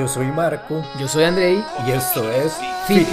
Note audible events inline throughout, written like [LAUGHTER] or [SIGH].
Yo soy Marco. Yo soy Andrei. Y esto es Fit.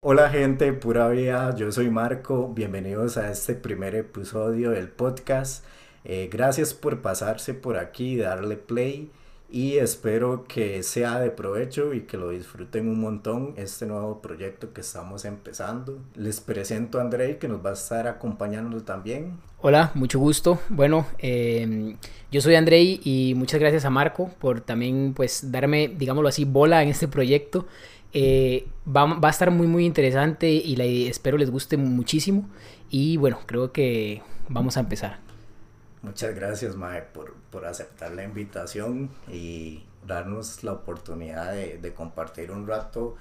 Hola gente, pura vida, yo soy Marco, bienvenidos a este primer episodio del podcast. Eh, gracias por pasarse por aquí, darle play y espero que sea de provecho y que lo disfruten un montón este nuevo proyecto que estamos empezando. Les presento a Andrei que nos va a estar acompañando también. Hola, mucho gusto. Bueno, eh, yo soy Andrei y muchas gracias a Marco por también pues darme, digámoslo así, bola en este proyecto. Eh, va, va, a estar muy muy interesante y la, espero les guste muchísimo. Y bueno, creo que vamos a empezar. Muchas gracias, Mae, por, por aceptar la invitación y darnos la oportunidad de, de compartir un rato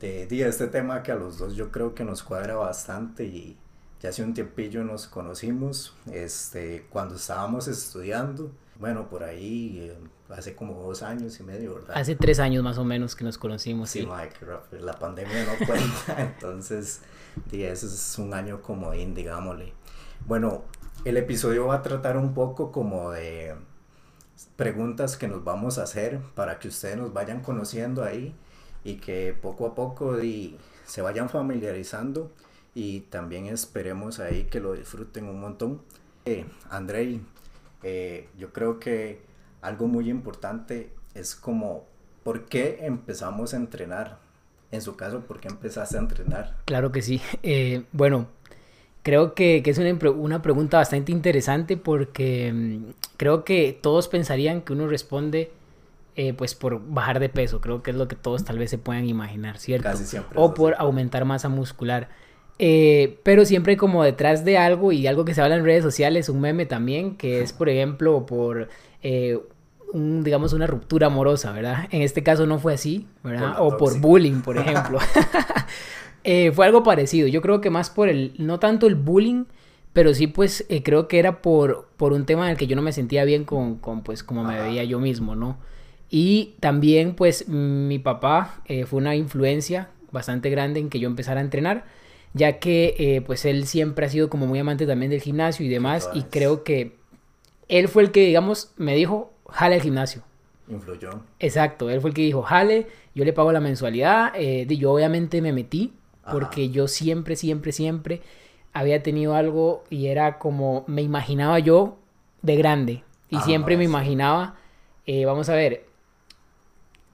de, de, este tema que a los dos yo creo que nos cuadra bastante y ya hace un tiempillo nos conocimos este, cuando estábamos estudiando. Bueno, por ahí eh, hace como dos años y medio, ¿verdad? Hace tres años más o menos que nos conocimos, sí. sí. Mike, la pandemia no cuenta, [LAUGHS] entonces, sí, ese es un año comodín, digámosle. Bueno, el episodio va a tratar un poco como de preguntas que nos vamos a hacer para que ustedes nos vayan conociendo ahí y que poco a poco se vayan familiarizando y también esperemos ahí que lo disfruten un montón. Eh, Andrei, eh, yo creo que algo muy importante es como por qué empezamos a entrenar. En su caso, ¿por qué empezaste a entrenar? Claro que sí. Eh, bueno, Creo que, que es una, una, pregunta bastante interesante porque mmm, creo que todos pensarían que uno responde eh, pues por bajar de peso. Creo que es lo que todos tal vez se puedan imaginar, ¿cierto? Casi siempre o por aumentar masa muscular. Eh, pero siempre como detrás de algo y algo que se habla en redes sociales, un meme también, que es por ejemplo por... Eh, un, digamos, una ruptura amorosa, ¿verdad? En este caso no fue así, ¿verdad? Por o por bullying, por [LAUGHS] ejemplo. [LAUGHS] Eh, fue algo parecido. Yo creo que más por el, no tanto el bullying, pero sí pues eh, creo que era por, por un tema en el que yo no me sentía bien con, con pues como me veía yo mismo, ¿no? Y también pues mi papá eh, fue una influencia bastante grande en que yo empezara a entrenar, ya que eh, pues él siempre ha sido como muy amante también del gimnasio y demás, y creo que él fue el que digamos me dijo, jale al gimnasio. Influyó. Exacto, él fue el que dijo, jale, yo le pago la mensualidad, eh, yo obviamente me metí, porque Ajá. yo siempre, siempre, siempre había tenido algo y era como me imaginaba yo de grande y Ajá, siempre me imaginaba, eh, vamos a ver,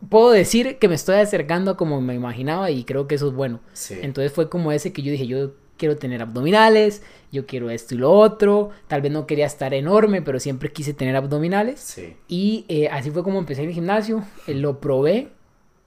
puedo decir que me estoy acercando como me imaginaba y creo que eso es bueno. Sí. Entonces fue como ese que yo dije, yo quiero tener abdominales, yo quiero esto y lo otro, tal vez no quería estar enorme, pero siempre quise tener abdominales. Sí. Y eh, así fue como empecé en el gimnasio, eh, lo probé,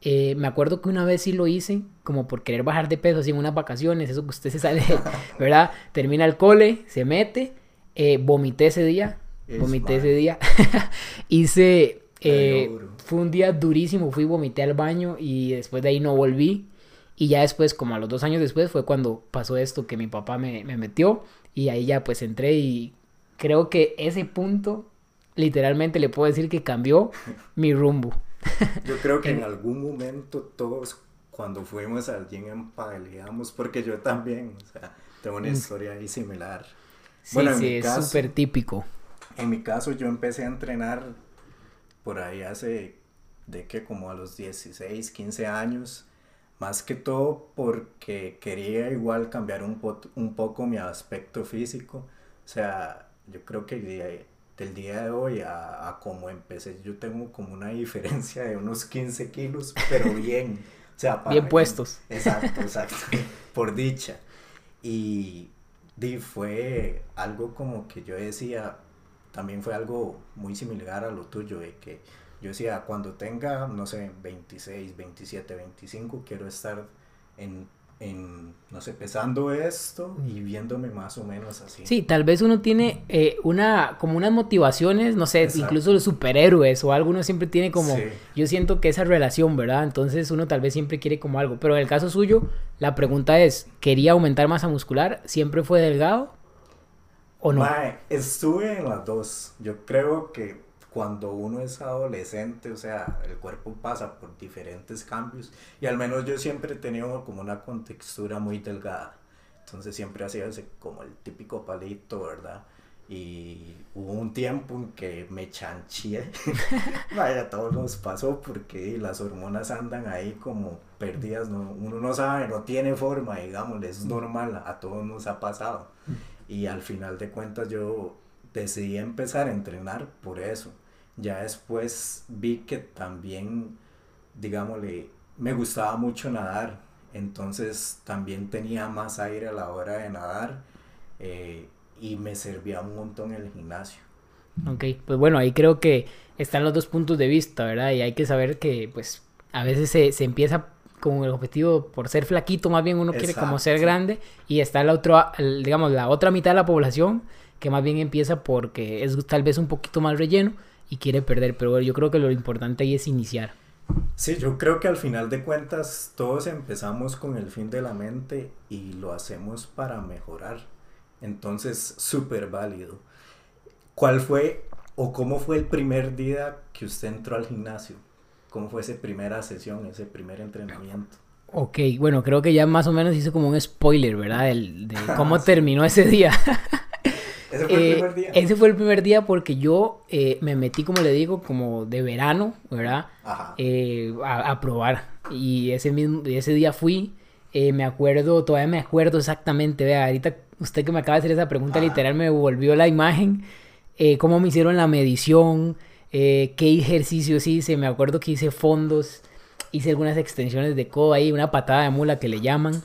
eh, me acuerdo que una vez sí lo hice, como por querer bajar de peso, así en unas vacaciones, eso que usted se sale, [LAUGHS] ¿verdad? Termina el cole, se mete, eh, vomité ese día, Es vomité mal. ese día, [LAUGHS] hice, eh, fue un día durísimo, fui, vomité al baño y después de ahí no volví. Y ya después, como a los dos años después, fue cuando pasó esto que mi papá me, me metió y ahí ya pues entré y creo que ese punto, literalmente le puedo decir que cambió mi rumbo. Yo creo que en algún momento todos cuando fuimos al gym empaleamos, porque yo también, o sea, tengo una historia ahí similar. Sí, Bueno, en sí, mi es súper típico. En mi caso yo empecé a entrenar por ahí hace de que como a los 16, 15 años, más que todo porque quería igual cambiar un, po- un poco mi aspecto físico. O sea, yo creo que del día de hoy a, a como empecé, yo tengo como una diferencia de unos 15 kilos, pero [LAUGHS] bien. O sea, para Bien mí- puestos. Exacto, [LAUGHS] exacto. por dicha. Y, di, fue algo como que yo decía, también fue algo muy similar a lo tuyo, de que yo decía, cuando tenga, no sé, 26, 27, 25, quiero estar en, en no sé, pesando esto y viéndome más o menos así. Sí, tal vez uno tiene eh, una, como unas motivaciones, no sé, Exacto. incluso los superhéroes o algo, uno siempre tiene como, Sí. yo siento que esa relación, ¿verdad? Entonces uno tal vez siempre quiere como algo, pero en el caso suyo, la pregunta es, ¿quería aumentar masa muscular? ¿Siempre fue delgado? ¿O no? Mae, estuve en las dos. Yo creo que cuando uno es adolescente, o sea, el cuerpo pasa por diferentes cambios y al menos yo siempre he tenido como una contextura muy delgada. Entonces siempre hacía ese como el típico palito, ¿verdad? Y hubo un tiempo en que me chanché. [LAUGHS] Vaya, todo nos pasó porque las hormonas andan ahí como perdidas. ¿no? Uno no sabe, no tiene forma, digamos, es normal, a todos nos ha pasado. Y al final de cuentas yo decidí empezar a entrenar por eso. Ya después vi que también, digámosle, me gustaba mucho nadar. Entonces también tenía más aire a la hora de nadar. Eh, y me servía un montón el gimnasio. Ok, pues bueno, ahí creo que están los dos puntos de vista, ¿verdad? Y hay que saber que pues a veces se, se empieza con el objetivo por ser flaquito, más bien uno quiere como ser grande y está la otra, digamos, la otra mitad de la población que más bien empieza porque es tal vez un poquito más relleno y quiere perder, pero yo creo que lo importante ahí es iniciar. Sí, yo creo que al final de cuentas todos empezamos con el fin de la mente y lo hacemos para mejorar. Entonces, súper válido. ¿Cuál fue o cómo fue el primer día que usted entró al gimnasio? ¿Cómo fue esa primera sesión, ese primer entrenamiento? Ok, bueno, creo que ya más o menos hice como un spoiler, ¿verdad? El, de [LAUGHS] cómo terminó ese día. [LAUGHS] ¿Ese fue el Eh, primer día? Ese fue el primer día porque yo eh, me metí, como le digo, como de verano, ¿verdad? Ajá. Eh, a, a probar. Y ese, mismo, ese día fui, me acuerdo, todavía me acuerdo exactamente, vea, ahorita usted que me acaba de hacer esa pregunta, Ajá. literal me volvió la imagen, cómo me hicieron la medición, qué ejercicios hice, me acuerdo que hice fondos, hice algunas extensiones de codo ahí, una patada de mula que le llaman.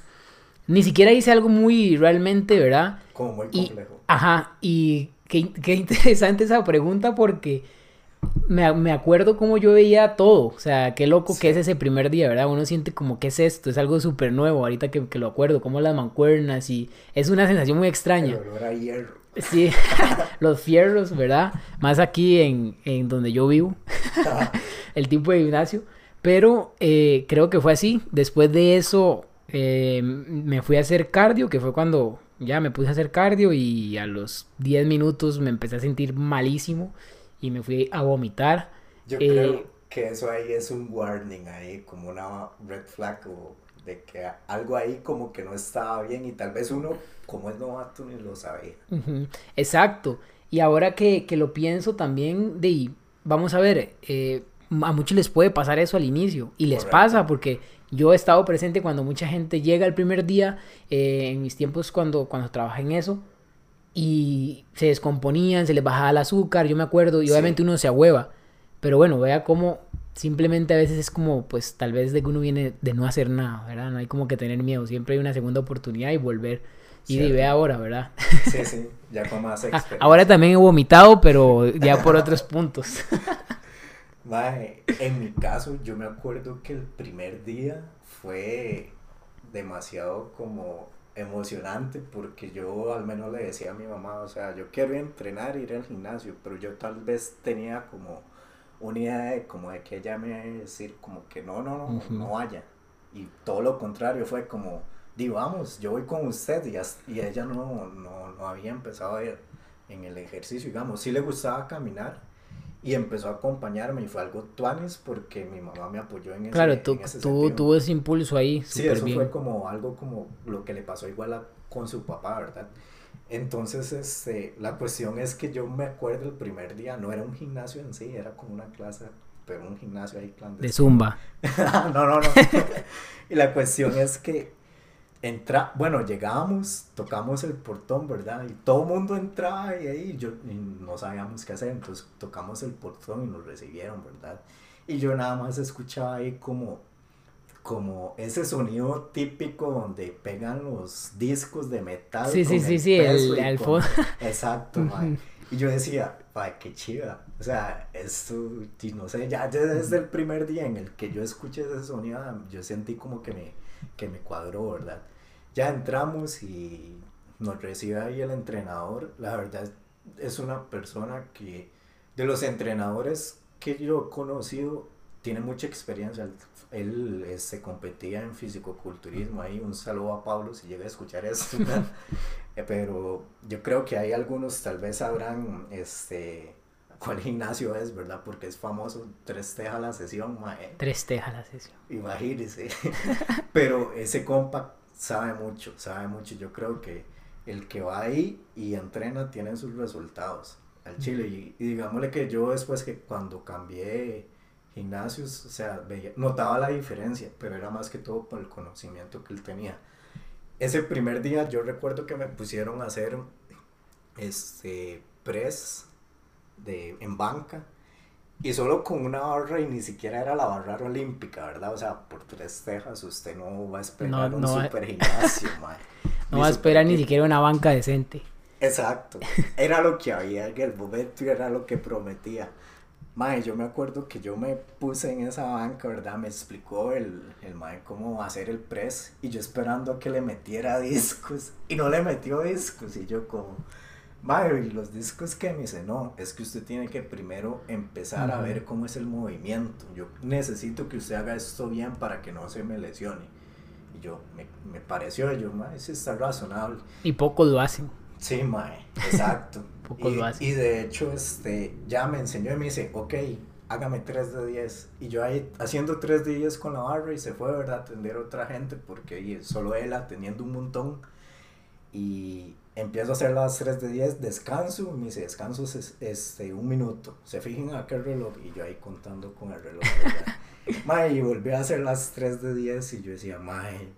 Ni siquiera hice algo muy realmente, ¿verdad? Como muy Y, complejo. ajá, y qué, qué interesante esa pregunta porque me, me acuerdo cómo yo veía todo. O sea, qué loco que es ese primer día, ¿verdad? Uno siente como que es esto, es algo súper nuevo ahorita que, que lo acuerdo, como las mancuernas y es una sensación muy extraña. El olor a hierro. Sí, [LAUGHS] los fierros, ¿verdad? Más aquí en, en donde yo vivo, [LAUGHS] el tipo de gimnasio. Pero eh, creo que fue así. Después de eso eh, me fui a hacer cardio, que fue cuando ya me puse a hacer cardio y a los 10 minutos me empecé a sentir malísimo y me fui a vomitar. Yo Eh, creo que eso ahí es un warning ahí, como una red flag o de que algo ahí como que no estaba bien y tal vez uno, como es novato, ni lo sabía. Exacto. Y ahora que, que lo pienso también, de, vamos a ver, eh, a muchos les puede pasar eso al inicio. Y les Correcto. pasa porque yo he estado presente cuando mucha gente llega el primer día, eh, en mis tiempos cuando, cuando trabajé en eso, y se descomponían, se les bajaba el azúcar, yo me acuerdo, y Sí. obviamente uno se ahueva. Pero bueno, vea cómo simplemente a veces es como, pues tal vez de que uno viene de no hacer nada, ¿verdad? No hay como que tener miedo, siempre hay una segunda oportunidad y volver. Y ve ahora, ¿verdad? Sí, sí, ya con más [LAUGHS] Ah, experiencia. ahora también he vomitado, pero [LAUGHS] ya por otros puntos. [LAUGHS] Mae, en mi caso, yo me acuerdo que el primer día fue demasiado como emocionante porque yo al menos le decía a mi mamá, o sea, yo quiero entrenar, ir al gimnasio, pero yo tal vez tenía como una idea de como de que ella me iba a decir como que no, no, no, no vaya. Y todo lo contrario fue como, di vamos, yo voy con usted y, y ella no, no, no había empezado a ir en el ejercicio, digamos, sí le gustaba caminar y empezó a acompañarme y fue algo tuanis porque mi mamá me apoyó en ese, Claro, tú, en ese tú, sentido. tuvo ese impulso ahí, Sí, eso bien. fue como algo como lo que le pasó igual a- con su papá, ¿verdad? Entonces, este, la cuestión es que yo me acuerdo el primer día, no era un gimnasio en sí, era como una clase, pero un gimnasio ahí De clandestino. zumba. [LAUGHS] no, no, no. [LAUGHS] y la cuestión es que entra, bueno, llegábamos, tocamos el portón, ¿verdad? Y todo el mundo entraba y ahí yo y no sabíamos qué hacer, entonces tocamos el portón y nos recibieron, ¿verdad? Y yo nada más escuchaba ahí como como ese sonido típico donde pegan los discos de metal. Sí, sí, sí, sí, el- al con-. [LAUGHS] Exacto, mae. Y yo decía, ay, qué chiva. O sea, esto, no sé, ya desde el primer día en el que yo escuché ese sonido, yo sentí como que me, que me cuadró, ¿verdad? Ya entramos y nos recibe ahí el entrenador. La verdad, es una persona que, de los entrenadores que yo he conocido, tiene mucha experiencia. Él, se competía en fisicoculturismo ahí. Un saludo a Pablo si llega a escuchar esto. [LAUGHS] [LAUGHS] Eh, Pero yo creo que hay algunos tal vez sabrán este cuál gimnasio es, ¿verdad? Porque es famoso, tres tejas la sesión, mae. Tres tejas la sesión. Imagínese. [LAUGHS] [LAUGHS] Pero ese compa sabe mucho, sabe mucho. Yo creo que el que va ahí y entrena tiene sus resultados al chile. Y, y digámosle que yo después que cuando cambié gimnasios, o sea, veía, notaba la diferencia, pero era más que todo por el conocimiento que él tenía. Ese primer día yo recuerdo que me pusieron a hacer este press de, en banca y solo con una barra y ni siquiera era la barra olímpica, ¿verdad? O sea, por tres tejas usted no va a esperar No, un va- super gimnasio, [LAUGHS] mae. No Ni va a esperar super- ni siquiera una banca decente. Exacto. [LAUGHS] Era lo que había en el momento y era lo que prometía. Mae, yo me acuerdo que yo me puse en esa banca, ¿verdad? Me explicó el, el mae cómo hacer el press y yo esperando a que le metiera [LAUGHS] discos y no le metió discos y yo como, mae, y los discos que me dice, no, es que usted tiene que primero empezar a ver cómo es el movimiento. Yo necesito que usted haga esto bien para que no se me lesione. Y yo, me, me pareció, yo, mae, eso está razonable. Y pocos lo hacen. Sí, mae, exacto. [LAUGHS] Pocos lo hacen. y de hecho, este, ya me enseñó y me dice, ok, hágame 3 de 10. Y yo ahí haciendo 3 de 10 con la barra y se fue, ¿verdad? A atender a otra gente porque solo él atendiendo un montón. Y empiezo a hacer las 3 de 10, descanso, me dice, descanso es este, un minuto. Se fijen a qué reloj y yo ahí contando con el reloj. [LAUGHS] mae, y volví a hacer las 3 de 10 y yo decía, mae,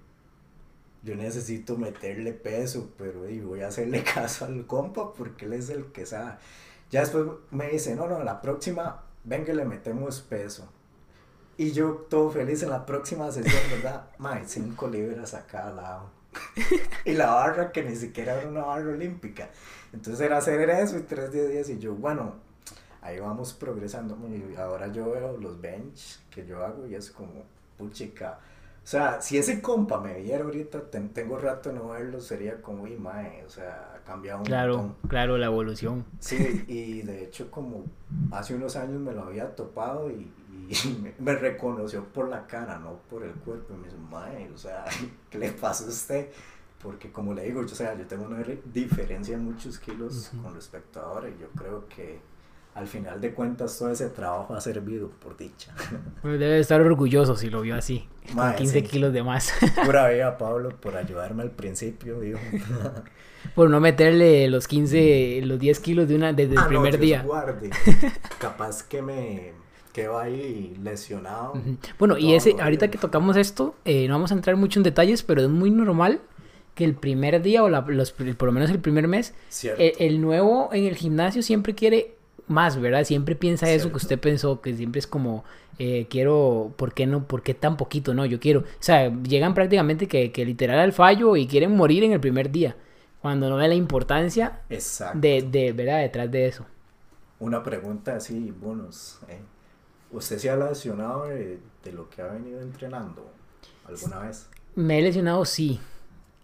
yo necesito meterle peso, pero y voy a hacerle [LAUGHS] caso al compa porque él es el que sabe. Ya después me dice, no, no, la próxima, venga, le metemos peso. Y yo todo feliz en la próxima sesión, ¿verdad? Mae, 5 libras a cada lado. Y la barra que ni siquiera era una barra olímpica. Entonces era hacer eso y 3 de 10 y yo, bueno, ahí vamos progresando. Y ahora yo veo los bench que yo hago y es como, puchica. O sea, si ese compa me viera ahorita, ten- tengo rato de no verlo, sería como, y mae, o sea, ha cambiado un Claro, montón. claro, la evolución. Sí, y de hecho como hace unos años me lo había topado y, y me, [LAUGHS] me reconoció por la cara, no por el cuerpo. Y me dice, mae, o sea, [LAUGHS] ¿qué le pasa a usted? Porque como le digo, yo, o sea, yo tengo una re- diferencia en muchos kilos con respecto a ahora y yo creo que al final de cuentas todo ese trabajo ha servido, por dicha. [LAUGHS] Debe estar orgulloso si lo vio así. Con Mae, 15 sí. kilos de más. Pura vida, Pablo, por ayudarme al principio, dijo. Por no meterle los 15, los 10 kilos de una desde el Ah, no, primer Dios día. guarde. Capaz que me quedo ahí lesionado. Ujú. Bueno, y ese, ahorita que tocamos esto, eh, no vamos a entrar mucho en detalles, pero es muy normal que el primer día o la- los, por lo menos el primer mes, Cierto. eh, el nuevo en el gimnasio siempre quiere más, ¿verdad? Siempre piensa eso que Cierto. usted pensó, que siempre es como, eh, quiero, ¿por qué no? ¿Por qué tan poquito? No, yo quiero. O sea, llegan prácticamente que, que literal al fallo y quieren morir en el primer día, cuando no ve la importancia Exacto. de, de ¿verdad? Detrás de eso. Una pregunta así, bonus. ¿eh? ¿Usted se ha lesionado de, de lo que ha venido entrenando alguna vez? Me he lesionado, sí,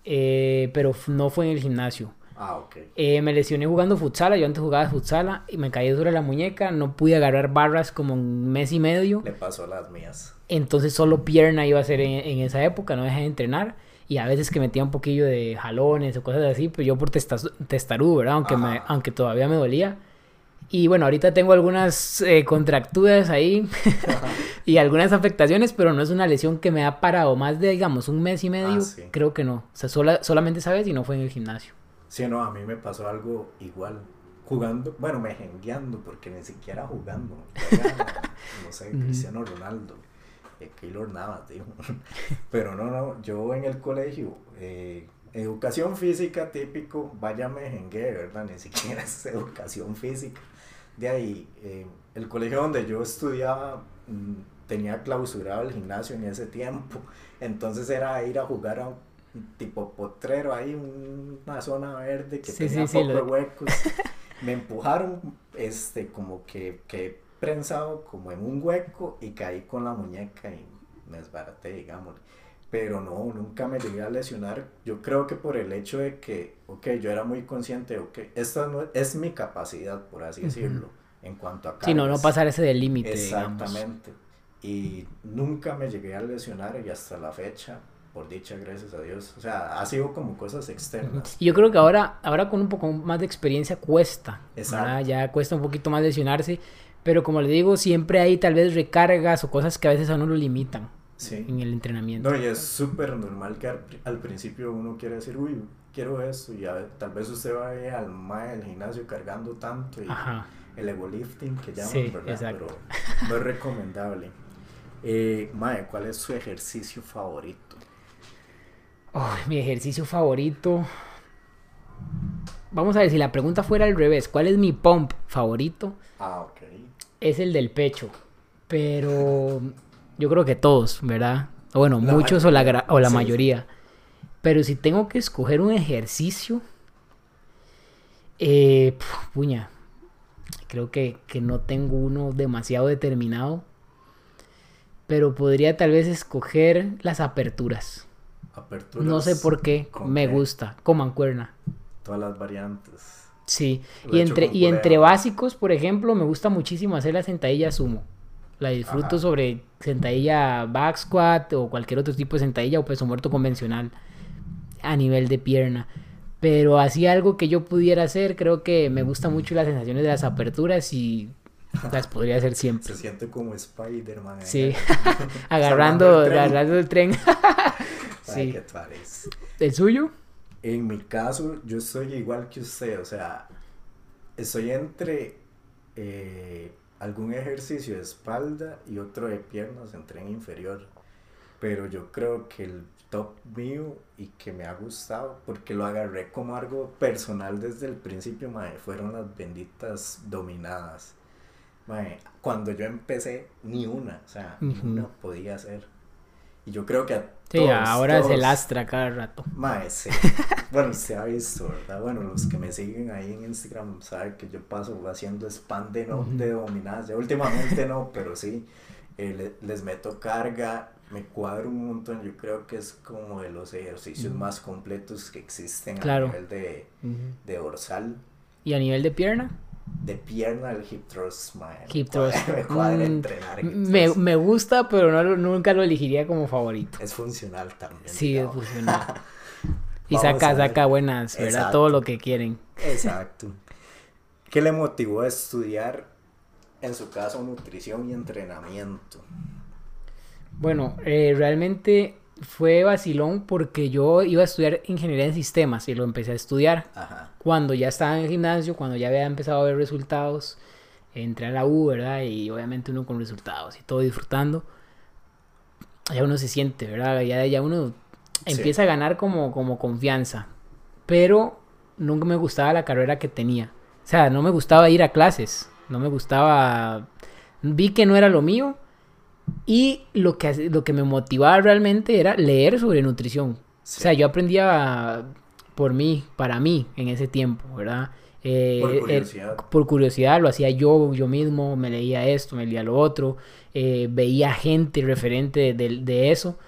eh, pero no fue en el gimnasio. Ah, ok. Eh, me lesioné jugando futsala, yo antes jugaba futsala y me caí sobre la muñeca, no pude agarrar barras como un mes y medio, Le pasó a las mías. entonces solo pierna iba a hacer en, en esa época, no dejé de entrenar y a veces que metía un poquillo de jalones o cosas así, pero yo por testarudo, ¿verdad? Aunque, me, aunque todavía me dolía. Y bueno, ahorita tengo algunas eh, contracturas ahí [LAUGHS] y algunas afectaciones, pero no es una lesión que me ha parado más de, digamos, un mes y medio. Ah, sí. Creo que no. O sea, sola- solamente esa vez y no fue en el gimnasio. Sí, no, a mí me pasó algo igual. Jugando, bueno, me jengueando, porque ni siquiera jugando. [LAUGHS] No sé. Cristiano Ronaldo. Eh, Keylor Navas, digo. [LAUGHS] Pero no, no, yo en el colegio, eh, educación física típico, vaya me jengué, ¿verdad? Ni siquiera es educación física. De ahí, eh, el colegio donde yo estudiaba mm, tenía clausurado el gimnasio en ese tiempo. Entonces era ir a jugar a un tipo potrero ahí, una zona verde que Sí, tenía sí, sí, pocos lo- huecos. [LAUGHS] Me empujaron, este, como que, que prensado como en un hueco y caí con la muñeca y me desbaraté, digamos. Pero no, nunca me llegué a lesionar. Yo creo que por el hecho de que, ok, yo era muy consciente, ok, esta no es mi capacidad, por así decirlo, en cuanto a Sí, no, no pasar ese del límite, digamos. Exactamente. Y nunca me llegué a lesionar y hasta la fecha, por dicha, gracias a Dios. O sea, ha sido como cosas externas. Y yo creo que ahora, ahora con un poco más de experiencia cuesta. Exacto. Ya cuesta un poquito más lesionarse. Pero como le digo, siempre hay tal vez recargas o cosas que a veces a uno lo limitan. Sí. en el entrenamiento. No, y es súper normal que al, pri- al principio uno quiere decir, uy, quiero esto, y a tal vez usted vaya al mae del gimnasio cargando tanto y Ajá. el ego lifting que llaman, Sí, ¿verdad? exacto. Pero no es recomendable. Eh, mae, ¿cuál es su ejercicio favorito? Ay, mi ejercicio favorito. Vamos a ver, si la pregunta fuera al revés, ¿cuál es mi pump favorito? Ah, ok. Es el del pecho. Pero yo creo que todos, ¿verdad? O bueno, La muchos o la, mayoría, gra- o la sí. mayoría. Pero si tengo que escoger un ejercicio, eh, puña, creo que, que no tengo uno demasiado determinado. Pero podría tal vez escoger las aperturas. Aperturas. No sé por qué, ¿Con me qué? gusta, con mancuerna. Todas las variantes. Sí, Lo y entre, y entre básicos, por ejemplo, me gusta muchísimo hacer la sentadilla sumo. La disfruto Ajá. sobre sentadilla back squat o cualquier otro tipo de sentadilla o peso muerto convencional a nivel de pierna. Pero así algo que yo pudiera hacer, creo que me gusta mucho las sensaciones de las aperturas y [LAUGHS] las podría hacer siempre. Se siente como Spider-Man. ahí. Sí, [LAUGHS] [LAUGHS] agarrando, agarrando el tren. Sí. qué. ¿El suyo? En mi caso, yo soy igual que usted, o sea, estoy entre eh, algún ejercicio de espalda y otro de piernas en tren inferior. Pero yo creo que el top mío y que me ha gustado, porque lo agarré como algo personal desde el principio, mae, fueron las benditas dominadas. Mae, cuando yo empecé, ni una, o sea, ni una podía hacer. Y yo creo que a Sí, todos, ahora todos- lastra cada rato. Mae, sí. Bueno, se ha visto, ¿verdad? Bueno, los que me siguen ahí en Instagram saben que yo paso haciendo spam de, no, de dominadas. Ya últimamente no, pero sí. eh, le- les meto carga, me cuadro un montón. Yo creo que es como de los ejercicios más completos que existen Claro. a nivel de, de dorsal. ¿Y a nivel de pierna? De pierna, el hip thrust, me Hip thrust. Me cuadra Mm, entrenar hip Me, thrust. me gusta, pero no, nunca lo elegiría como favorito. Es funcional también. Sí, es funcional. [LAUGHS] Y saca, saca buenas, ¿verdad? Exacto. Todo lo que quieren. Exacto. ¿Qué le motivó a estudiar, en su caso, nutrición y entrenamiento? Bueno, eh, realmente fue vacilón porque yo iba a estudiar ingeniería en sistemas y lo empecé a estudiar. Ajá. Cuando ya estaba en el gimnasio, cuando ya había empezado a ver resultados, entré a la U, ¿verdad? Y obviamente uno con resultados y todo disfrutando. Ya uno se siente, ¿verdad? Ya, ya uno Sí. empieza a ganar como, como confianza. Pero nunca me gustaba la carrera que tenía. O sea, no me gustaba ir a clases. No me gustaba... Vi que no era lo mío. Y lo que, lo que me motivaba realmente era leer sobre nutrición. Sí. O sea, yo aprendía por mí, para mí, en ese tiempo, ¿verdad? Eh, Por eh, curiosidad. por curiosidad, lo hacía yo, yo mismo, me leía esto, me leía lo otro, eh, veía gente referente de, de eso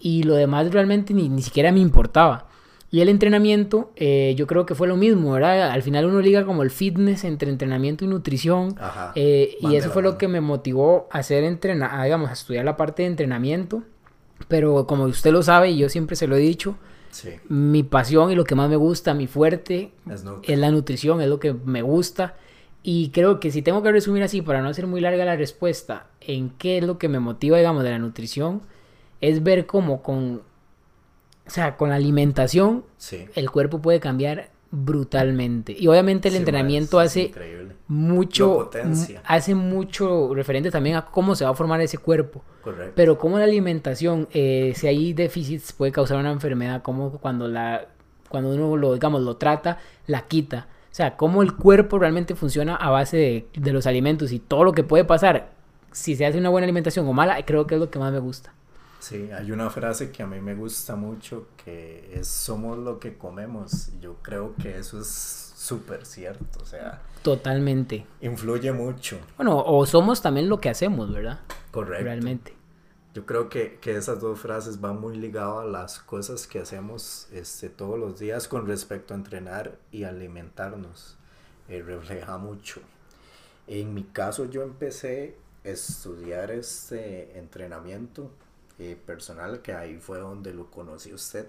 y lo demás realmente ni, ni siquiera me importaba. Y el entrenamiento, eh, yo creo que fue lo mismo, ¿verdad? Al final uno liga como el fitness entre entrenamiento y nutrición. Ajá. eh, y eso fue lo que me motivó a hacer entrenar, digamos, a estudiar la parte de entrenamiento. Pero como usted lo sabe, y yo siempre se lo he dicho, Sí. mi pasión y lo que más me gusta, mi fuerte, Es no- es la nutrición, es lo que me gusta. Y creo que si tengo que resumir así, para no hacer muy larga la respuesta, en qué es lo que me motiva, digamos, de la nutrición, es ver cómo con, o sea, con la alimentación Sí. el cuerpo puede cambiar brutalmente. Y obviamente el Sí, entrenamiento es hace increíble. mucho, hace mucho referente también a cómo se va a formar ese cuerpo. Correcto. Pero como la alimentación, eh, si hay déficits, puede causar una enfermedad, como cuando la cuando uno lo, digamos, lo trata, la quita. O sea, cómo el cuerpo realmente funciona a base de, de los alimentos y todo lo que puede pasar, si se hace una buena alimentación o mala, creo que es lo que más me gusta. Sí, hay una frase que a mí me gusta mucho que es somos lo que comemos. Yo creo que eso es súper cierto, o sea, Totalmente. influye mucho. Bueno, o somos también lo que hacemos, ¿verdad? Correcto. Realmente. Yo creo que, que esas dos frases van muy ligadas a las cosas que hacemos este, todos los días con respecto a entrenar y alimentarnos. Eh, refleja mucho. En mi caso yo empecé a estudiar este entrenamiento eh, personal, que ahí fue donde lo conocí usted.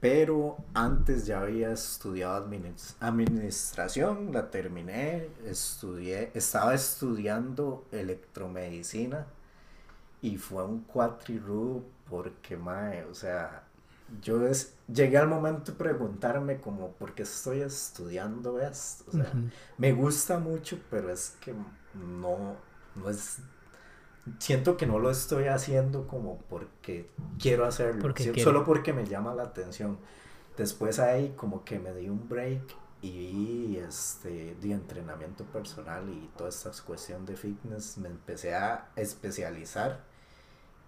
Pero antes ya había estudiado adminis- administración, la terminé, estudié, estaba estudiando electromedicina y fue un cuatrirú porque, mae, o sea, yo es, llegué al momento de preguntarme como, ¿por qué estoy estudiando esto? O sea, Ujú. me gusta mucho, pero es que no, no es, siento que no lo estoy haciendo como porque quiero hacerlo, Porque solo porque me llama la atención. Después ahí como que me di un break y este, de entrenamiento personal y toda esta cuestión de fitness, me empecé a especializar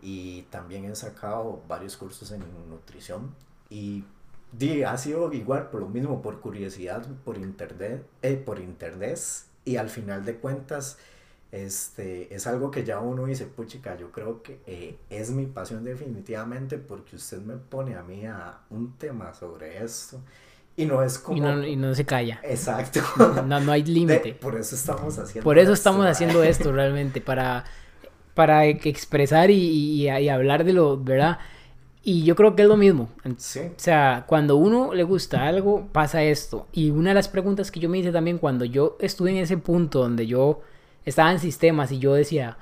y también he sacado varios cursos en nutrición y di, ha sido igual por lo mismo, por curiosidad, por internet, eh, por internet y al final de cuentas este, es algo que ya uno dice, puchica, yo creo que eh, es mi pasión definitivamente porque usted me pone a mí a un tema sobre esto y no es como... Y no, y no se calla. Exacto. [LAUGHS] No, no hay límite. por eso estamos haciendo Por eso esto, estamos haciendo esto [LAUGHS] realmente, para, para expresar y, y- y hablar de lo, ¿verdad? Y yo creo que es lo mismo. Sí. O sea, cuando uno le gusta algo, pasa esto. Y una de las preguntas que yo me hice también cuando yo estuve en ese punto donde yo estaba en sistemas y yo decía,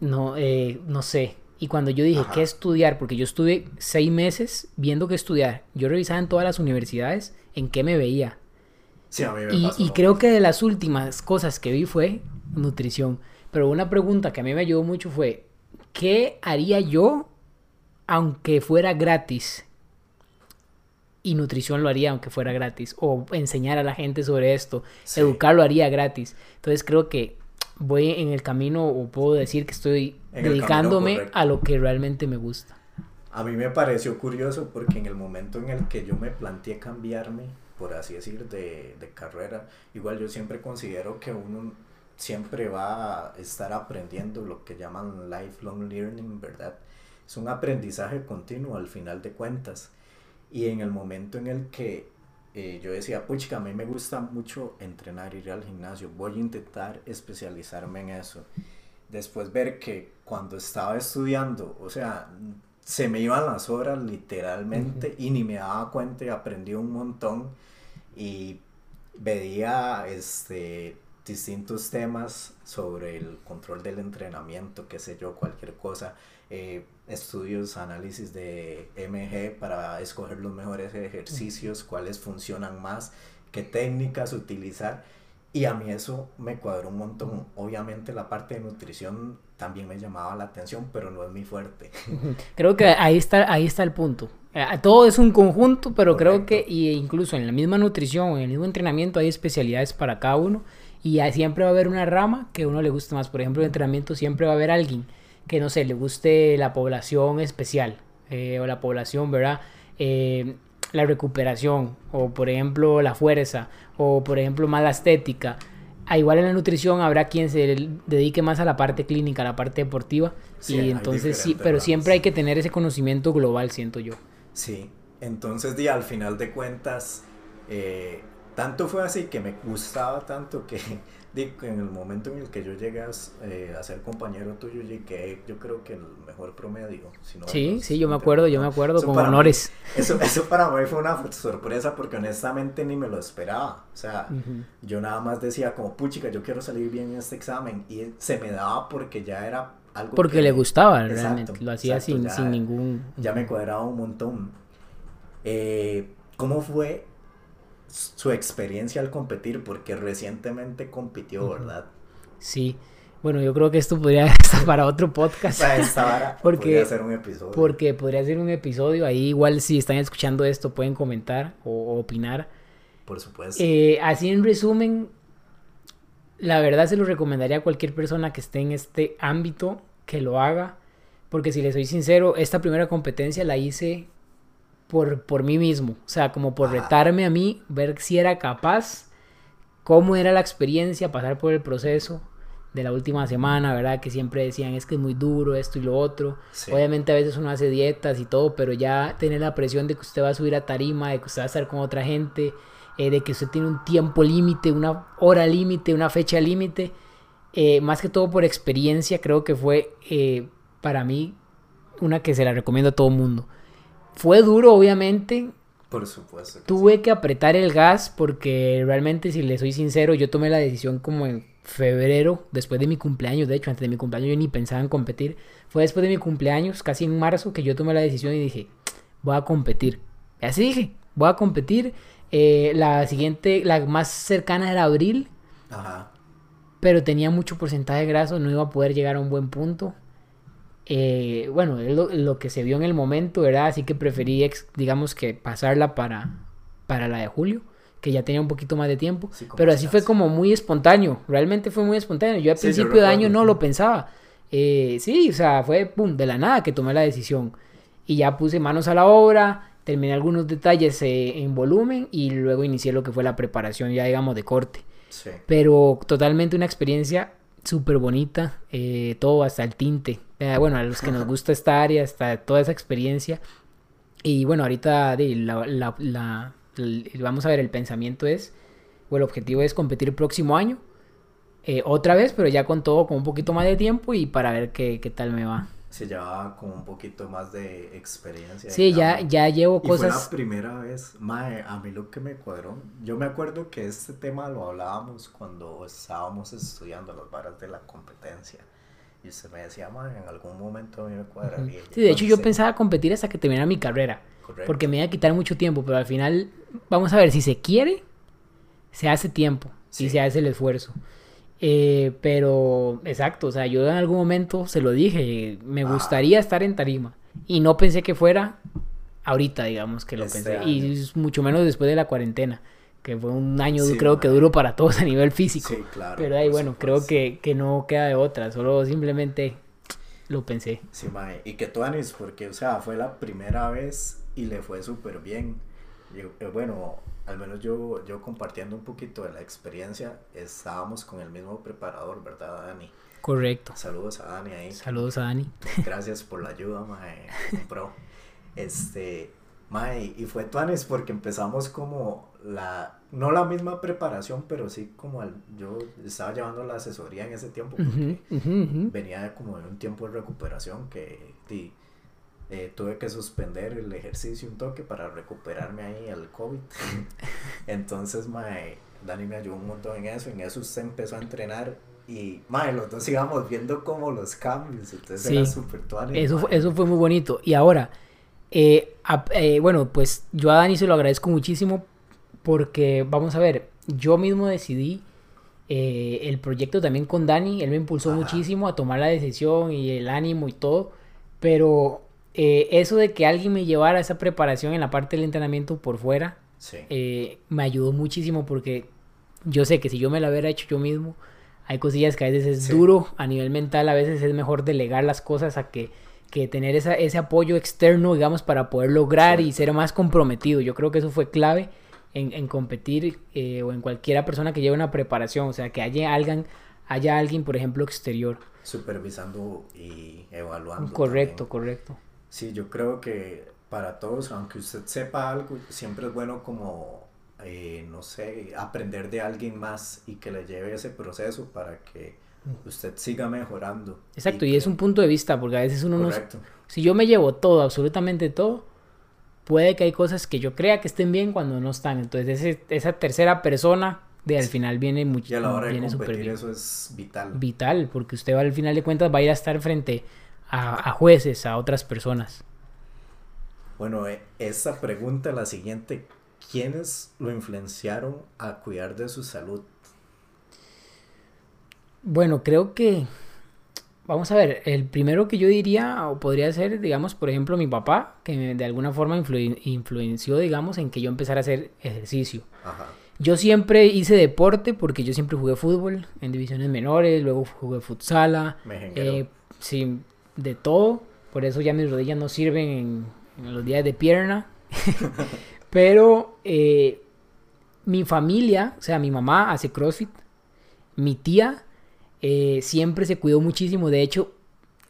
no, eh, no sé. Y cuando yo dije, Ajá. ¿qué estudiar? Porque yo estuve seis meses viendo qué estudiar. Yo revisaba en todas las universidades en qué me veía. Sí, a mí me Y, pasó y lo creo que de las últimas cosas que vi fue nutrición. Pero una pregunta que a mí me ayudó mucho fue, ¿qué haría yo aunque fuera gratis? Y nutrición lo haría aunque fuera gratis. O enseñar a la gente sobre esto. Sí. Educar lo haría gratis. Entonces creo que voy en el camino o puedo decir que estoy En dedicándome a lo que realmente me gusta. A mí me pareció curioso porque en el momento en el que yo me planteé cambiarme, por así decir, de, de carrera, igual yo siempre considero que uno siempre va a estar aprendiendo lo que llaman lifelong learning, ¿verdad? Es un aprendizaje continuo al final de cuentas. Y en el momento en el que eh, yo decía, puchica, a mí me gusta mucho entrenar, ir al gimnasio, voy a intentar especializarme en eso. Después ver que cuando estaba estudiando, o sea, se me iban las horas literalmente y ni me daba cuenta y aprendí un montón y veía este distintos temas sobre el control del entrenamiento, qué sé yo, cualquier cosa, eh, estudios, análisis de MG para escoger los mejores ejercicios, cuáles funcionan más, qué técnicas utilizar. Y a mí eso me cuadró un montón. Obviamente la parte de nutrición también me llamaba la atención, pero no es mi fuerte. Creo que ahí está, ahí está el punto. Eh, Todo es un conjunto, pero creo que y incluso en la misma nutrición, en el mismo entrenamiento hay especialidades para cada uno y siempre va a haber una rama que a uno le guste más. Por ejemplo, en entrenamiento siempre va a haber alguien que, no sé, le guste la población especial eh, o la población, ¿verdad? Eh, la recuperación o, por ejemplo, la fuerza o, por ejemplo, más la estética. Ah, igual en la nutrición habrá quien se dedique más a la parte clínica, a la parte deportiva. Sí, y entonces sí, pero ramas. siempre hay que tener ese conocimiento global, siento yo. Sí, entonces di, al final de cuentas, eh, tanto fue así que me gustaba tanto que en el momento en el que yo llegué a, s- eh, a ser compañero tuyo, llegué yo creo que el mejor promedio. si no Sí, sí, yo me acuerdo, yo me acuerdo, Eso con mí- honores. eso, [LAUGHS] eso para mí fue una sorpresa porque honestamente ni me lo esperaba. O sea, yo nada más decía como, puchica, yo quiero salir bien en este examen. Y se me daba porque ya era algo Porque que le gustaba Exacto, realmente, lo hacía exacto, sin, sin ningún... ya me cuadraba un montón. Eh, ¿Cómo fue su experiencia al competir? Porque recientemente compitió, ¿verdad? Sí, bueno, yo creo que esto podría [LAUGHS] estar para otro podcast. sea, esta [LAUGHS] Porque- podría ser un episodio. Porque podría ser un episodio, ahí igual si están escuchando esto pueden comentar o, opinar. Por supuesto. Eh, así en resumen, la verdad se lo recomendaría a cualquier persona que esté en este ámbito que lo haga. Porque si le soy sincero, esta primera competencia la hice por, por mí mismo. O sea, como por retarme a mí, ver si era capaz, cómo era la experiencia, pasar por el proceso de la última semana, ¿verdad? Que siempre decían es que es muy duro esto y lo otro. Sí. Obviamente a veces uno hace dietas y todo, pero ya tener la presión de que usted va a subir a tarima, de que usted va a estar con otra gente, eh, de que usted tiene un tiempo límite, una hora límite, una fecha límite, eh, más que todo por experiencia, creo que fue eh, para mí una que se la recomiendo a todo mundo. Fue duro, obviamente, Por supuesto. que tuve que apretar el gas porque realmente, si le soy sincero, yo tomé la decisión como en febrero, después de mi cumpleaños, de hecho, antes de mi cumpleaños yo ni pensaba en competir. Fue después de mi cumpleaños, casi en marzo, que yo tomé la decisión y dije, voy a competir. Y así dije, voy a competir. Eh, la siguiente, la más cercana era abril, Ajá. pero tenía mucho porcentaje de graso, no iba a poder llegar a un buen punto. Eh, bueno, es lo, lo que se vio en el momento, ¿verdad? Así que preferí, ex- digamos que pasarla para, para la de julio, que ya tenía un poquito más de tiempo. Sí, pero así fue como muy espontáneo, realmente fue muy espontáneo. Yo al Sí, principio de año no lo pensaba. Eh, sí, o sea, fue pum, de la nada que tomé la decisión. Y ya puse manos a la obra, terminé algunos detalles eh, en volumen y luego inicié lo que fue la preparación ya digamos de corte. Sí. Pero totalmente una experiencia súper bonita, eh, todo hasta el tinte. Eh, bueno, a los que nos gusta esta área, hasta toda esa experiencia. Y bueno, ahorita la, la- vamos a ver, el pensamiento es, o el objetivo es competir el próximo año. eh, otra vez, pero ya con todo, con un poquito más de tiempo y para ver qué, qué tal me va. Se llevaba como un poquito más de experiencia. Sí, ya, digamos. ya llevo Y fue la cosas... primera vez, mae, a mí lo que me cuadró, yo me acuerdo que este tema lo hablábamos cuando estábamos estudiando las varas de la competencia. Y usted me decía, mae, en algún momento a mí me cuadraría. Sí, de hecho yo pensaba competir hasta que terminara mi carrera. correcto. Porque me iba a quitar mucho tiempo, pero al final, vamos a ver, si se quiere, se hace tiempo y Sí. se hace el esfuerzo. Eh, pero, exacto, o sea, yo en algún momento se lo dije, me Ah. gustaría estar en tarima. Y no pensé que fuera ahorita, digamos, que lo Este pensé. año. Y mucho menos después de la cuarentena, que fue un año, Sí, creo que mae. duro para todos a nivel físico. Sí, claro. pero ahí, bueno, creo que, que no queda de otra, solo simplemente lo pensé. Sí, mae, y que tú porque, o sea, fue la primera vez y le fue súper bien. Eh, bueno, al menos yo, yo compartiendo un poquito de la experiencia, estábamos con el mismo preparador, ¿verdad, Dani? Correcto. Saludos a Dani ahí. Saludos a Dani. [LAUGHS] Gracias por la ayuda, mae, pro. Este, mae, y fue tuanes porque empezamos como la, no la misma preparación, pero sí como el- yo estaba llevando la asesoría en ese tiempo porque venía como de un tiempo de recuperación que eh, tuve que suspender el ejercicio un toque para recuperarme ahí al COVID. [LAUGHS] Entonces, mae, Dani me ayudó un montón en eso. En eso usted empezó a entrenar y, mae, los dos íbamos viendo como los cambios. Entonces Sí. era súper Eso, fue- eso fue muy bonito. Y ahora, eh, ap- eh, bueno, pues yo a Dani se lo agradezco muchísimo porque, vamos a ver, yo mismo decidí eh, el proyecto también con Dani. Él me impulsó Ajá. muchísimo a tomar la decisión y el ánimo y todo. Pero eh, eso de que alguien me llevara esa preparación en la parte del entrenamiento por fuera, Sí. eh, me ayudó muchísimo porque yo sé que si yo me la hubiera hecho yo mismo, hay cosillas que a veces es Sí. duro a nivel mental, a veces es mejor delegar las cosas a que, que tener esa, ese apoyo externo, digamos, para poder lograr y ser más comprometido. Yo creo que eso fue clave en, en competir eh, o en cualquiera persona que lleve una preparación, o sea, que haya alguien, haya alguien, por ejemplo, exterior. Supervisando y evaluando. Correcto, también. correcto. Sí, yo creo que para todos, aunque usted sepa algo, siempre es bueno como, eh, no sé, aprender de alguien más y que le lleve ese proceso para que usted siga mejorando. Exacto, y que- es un punto de vista, porque a veces uno no, Correcto. Si yo me llevo todo, absolutamente todo, puede que hay cosas que yo crea que estén bien cuando no están. Entonces ese- esa tercera persona de al Sí. final viene Y mucho a la hora de competir bien. eso es vital. Vital, porque usted va al final de cuentas va a ir a estar frente a, a jueces, a otras personas. Bueno, eh, esta pregunta, la siguiente, ¿quiénes lo influenciaron a cuidar de su salud? Bueno, creo que vamos a ver, el primero que yo diría o podría ser, digamos, por ejemplo, mi papá, que de alguna forma influen- influenció, digamos, en que yo empezara a hacer ejercicio. Ajá. Yo siempre hice deporte porque yo siempre jugué fútbol en divisiones menores, luego jugué futsala, eh, sí, de todo. Por eso ya mis rodillas no sirven en, en los días de pierna. [LAUGHS] Pero eh, mi familia, o sea, mi mamá hace CrossFit, mi tía eh, siempre se cuidó muchísimo. De hecho,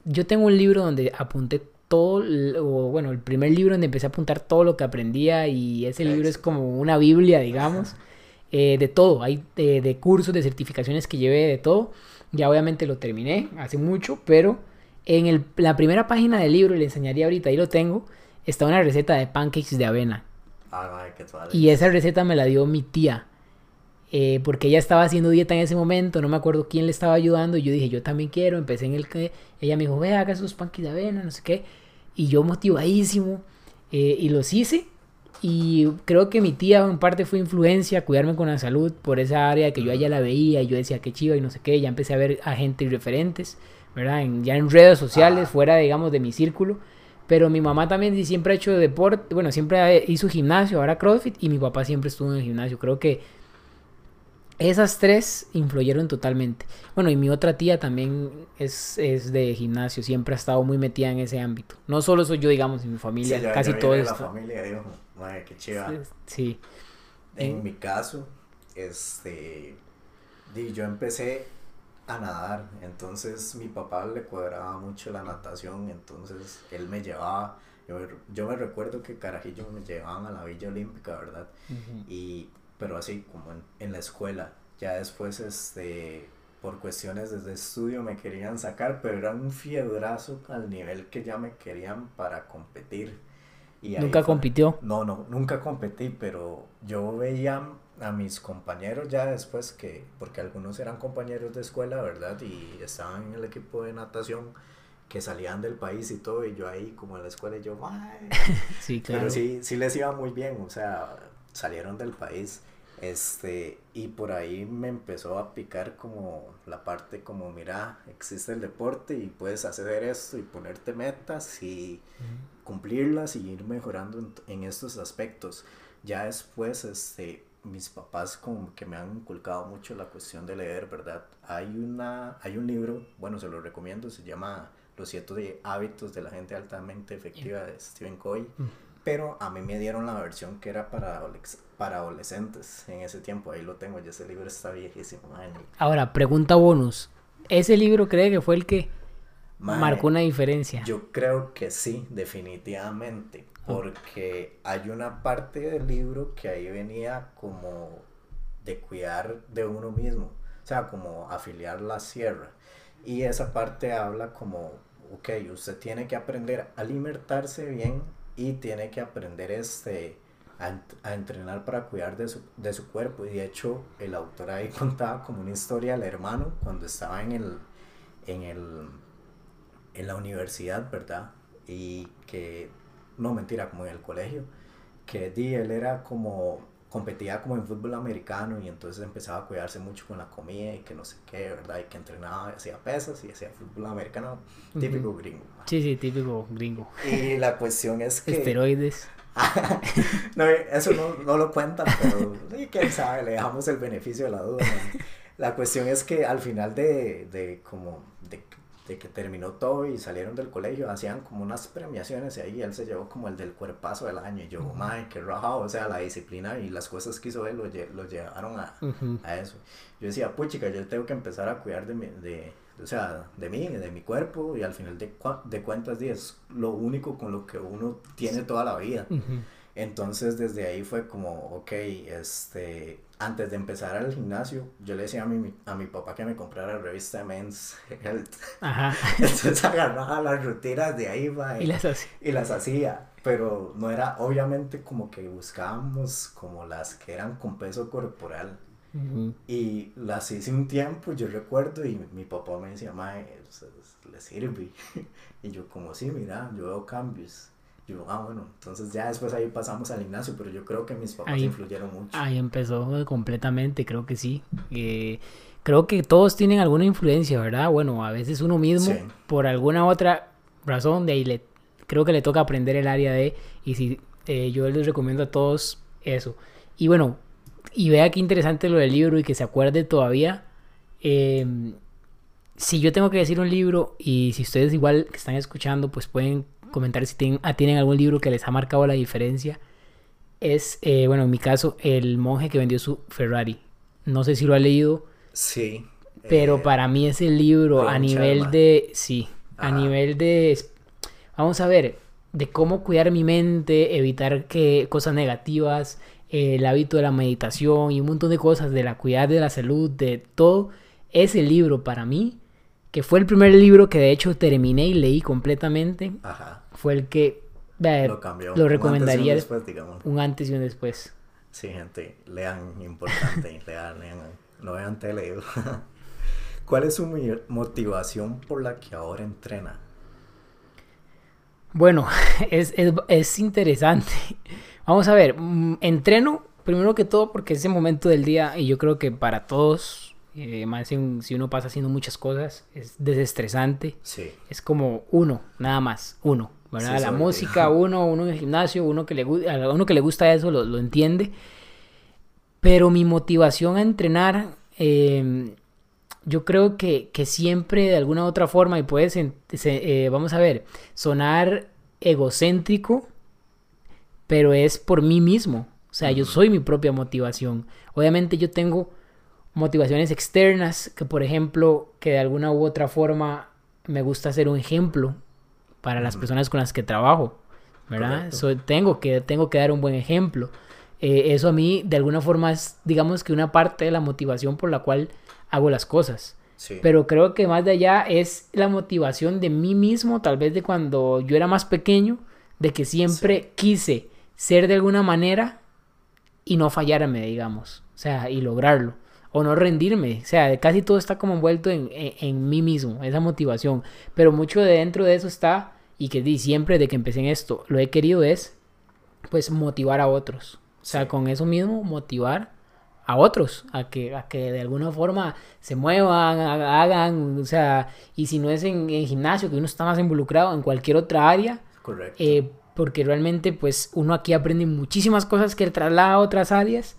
yo tengo un libro donde apunté todo, o bueno, el primer libro donde empecé a apuntar todo lo que aprendía y ese libro es como una Biblia, digamos, eh, de todo. Hay eh, de cursos, de certificaciones que llevé, de todo. Ya obviamente lo terminé hace mucho, pero en el- la primera página del libro, le enseñaría ahorita, ahí lo tengo, está una receta de pancakes de avena. Ah, qué. Y esa receta me la dio mi tía. eh, porque ella estaba haciendo dieta en ese momento, no me acuerdo quién le estaba ayudando, y yo dije, yo también quiero, empecé en el que ella me dijo, ve, haga esos panquis de avena, no sé qué, y yo motivadísimo, eh, y los hice, y creo que mi tía en parte fue influencia, cuidarme con la salud por esa área que yo allá la veía, y yo decía, qué chiva, y no sé qué, ya empecé a ver a gente y referentes, ¿verdad? En, ya en redes sociales, fuera, digamos, de mi círculo, pero mi mamá también siempre ha hecho deporte, bueno, siempre hizo gimnasio, ahora CrossFit, y mi papá siempre estuvo en el gimnasio, creo que esas tres influyeron totalmente. Bueno, y mi otra tía también es, es, de gimnasio, siempre ha estado muy metida en ese ámbito. No solo soy yo, digamos, en mi familia, Sí, yo- casi yo todo esto. la familia, digo, madre, qué chiva. Sí. En Eh. mi caso, este, yo empecé a nadar, entonces mi papá le cuadraba mucho la natación, entonces él me llevaba, yo, me- yo me recuerdo que carajillo me llevaban a la Villa Olímpica, ¿verdad? Y pero así como en, en la escuela. Ya después este por cuestiones desde estudio me querían sacar pero era un fiebrazo al nivel que ya me querían para competir. Y Nunca fue- compitió. no no nunca competí pero yo veía a mis compañeros ya después que porque algunos eran compañeros de escuela verdad y estaban en el equipo de natación que salían del país y todo y yo ahí como en la escuela y yo "Ay". [LAUGHS] Sí, claro. Pero sí, sí les iba muy bien, o sea, salieron del país. Este, y por ahí me empezó a picar como la parte como, mira, existe el deporte y puedes hacer esto y ponerte metas y cumplirlas y ir mejorando en, en estos aspectos. Ya después, este, mis papás como que me han inculcado mucho la cuestión de leer, ¿verdad? Hay una, hay un libro, bueno, se lo recomiendo, se llama Los siete hábitos de la gente altamente efectiva de Stephen Covey. Pero a mí me dieron la versión que era para, para adolescentes en ese tiempo. Ahí lo tengo, ya ese libro está viejísimo. man. Ahora, pregunta bonus. ¿Ese libro cree que fue el que marcó una diferencia? Yo creo que sí, definitivamente. Porque hay una parte del libro que ahí venía como de cuidar de uno mismo. O sea, como afiliar la sierra. Y esa parte habla como, ok, usted tiene que aprender a alimentarse bien y tiene que aprender este, a, a entrenar para cuidar de su, de su cuerpo. Y de hecho, el autor ahí [LAUGHS] contaba como una historia al hermano cuando estaba en el, en el, en la universidad, ¿verdad? Y que, no mentira, como en el colegio, que di, él era como, competía como en fútbol americano y entonces empezaba a cuidarse mucho con la comida y que no sé qué, ¿verdad? Y que entrenaba, hacía pesas y hacía fútbol americano, típico Ujú. gringo. Sí, sí, típico gringo. Y la cuestión es que... Esteroides. [LAUGHS] no, eso no, no lo cuentan, pero quién sabe, le dejamos el beneficio de la duda. ¿no? La cuestión es que al final de, de como de, de que terminó todo y salieron del colegio, hacían como unas premiaciones y ahí él se llevó como el del cuerpazo del año. Y yo, madre, qué rajado, o sea, la disciplina y las cosas que hizo él lo, lle- lo llevaron a, a eso. Yo decía, puchica, yo tengo que empezar a cuidar de mi, de, o sea, de mí, de mi cuerpo y al final de, cua- de cuentas es lo único con lo que uno tiene toda la vida. Ujú. Entonces desde ahí fue como, ok, este, antes de empezar al gimnasio, yo le decía a mi, a mi papá que me comprara la revista Men's Health. Ajá. [LAUGHS] Entonces agarraba las rutinas de ahí, mae, Y las hace. y las hacía, pero no era, obviamente como que buscábamos como las que eran con peso corporal. Y las hice un tiempo, yo recuerdo, y mi papá me decía, mae, le sirve. [LAUGHS] Y yo como, sí, mira, yo veo cambios. Yo, ah, bueno, entonces ya después ahí pasamos al gimnasio, pero yo creo que mis papás Ahí- influyeron mucho. Ahí empezó completamente, creo que sí. Eh, creo que todos tienen alguna influencia, ¿verdad? Bueno, a veces uno mismo, Sí. por alguna otra razón, de ahí le, creo que le toca aprender el área de, y si eh, yo les recomiendo a todos eso. Y bueno, y vea qué interesante lo del libro y que se acuerde todavía. eh, si yo tengo que decir un libro y si ustedes igual que están escuchando, pues pueden comentar si tienen, ah, tienen algún libro que les ha marcado la diferencia. Es, eh, bueno, en mi caso, El monje que vendió su Ferrari. No sé si lo ha leído, Sí. pero eh, para mí ese libro a nivel de, sí, a nivel de, vamos a ver, de cómo cuidar mi mente, evitar que cosas negativas, eh, el hábito de la meditación y un montón de cosas, de la cuidar de la salud, de todo, ese libro para mí, que fue el primer libro que de hecho terminé y leí completamente, Ajá. Fue el que vea, Lo cambió. lo Un recomendaría antes y un después, digamos. un antes y un después. Sí, gente, lean, importante, [LAUGHS] lean, lean, no vean tele. [LAUGHS] ¿Cuál es su motivación por la que ahora entrena? Bueno, [LAUGHS] es, es, es interesante. Vamos a ver, mm, entreno primero que todo porque es el momento del día y yo creo que para todos, eh, más si uno pasa haciendo muchas cosas, es desestresante. Sí, Es como uno, nada más, uno. ¿Verdad? Sí, la música, uno, uno en el gimnasio, uno que le, a uno que le gusta eso lo, lo entiende. Pero mi motivación a entrenar, eh, yo creo que, que siempre de alguna u otra forma, y puede, se- eh, vamos a ver, sonar egocéntrico, pero es por mí mismo. O sea, yo soy mi propia motivación. Obviamente yo tengo motivaciones externas, que por ejemplo, que de alguna u otra forma me gusta ser un ejemplo para las personas con las que trabajo, ¿verdad? Tengo, que, tengo que dar un buen ejemplo. Eh, eso a mí, de alguna forma, es, digamos que una parte de la motivación por la cual hago las cosas. sí. Pero creo que más de allá es la motivación de mí mismo, tal vez de cuando yo era más pequeño, de que siempre quise ser de alguna manera y no fallarme, digamos. O sea, y lograrlo. O no rendirme. O sea, casi todo está como envuelto en, en- en mí mismo, esa motivación. Pero mucho de dentro de eso está, y que di siempre de que empecé en esto, lo he querido es, pues, motivar a otros. O sea, con eso mismo, motivar a otros, a que, a que de alguna forma se muevan, ha- hagan, o sea, y si no es en, en gimnasio, que uno está más involucrado en cualquier otra área, Correcto. eh, porque realmente pues uno aquí aprende muchísimas cosas que traslada a otras áreas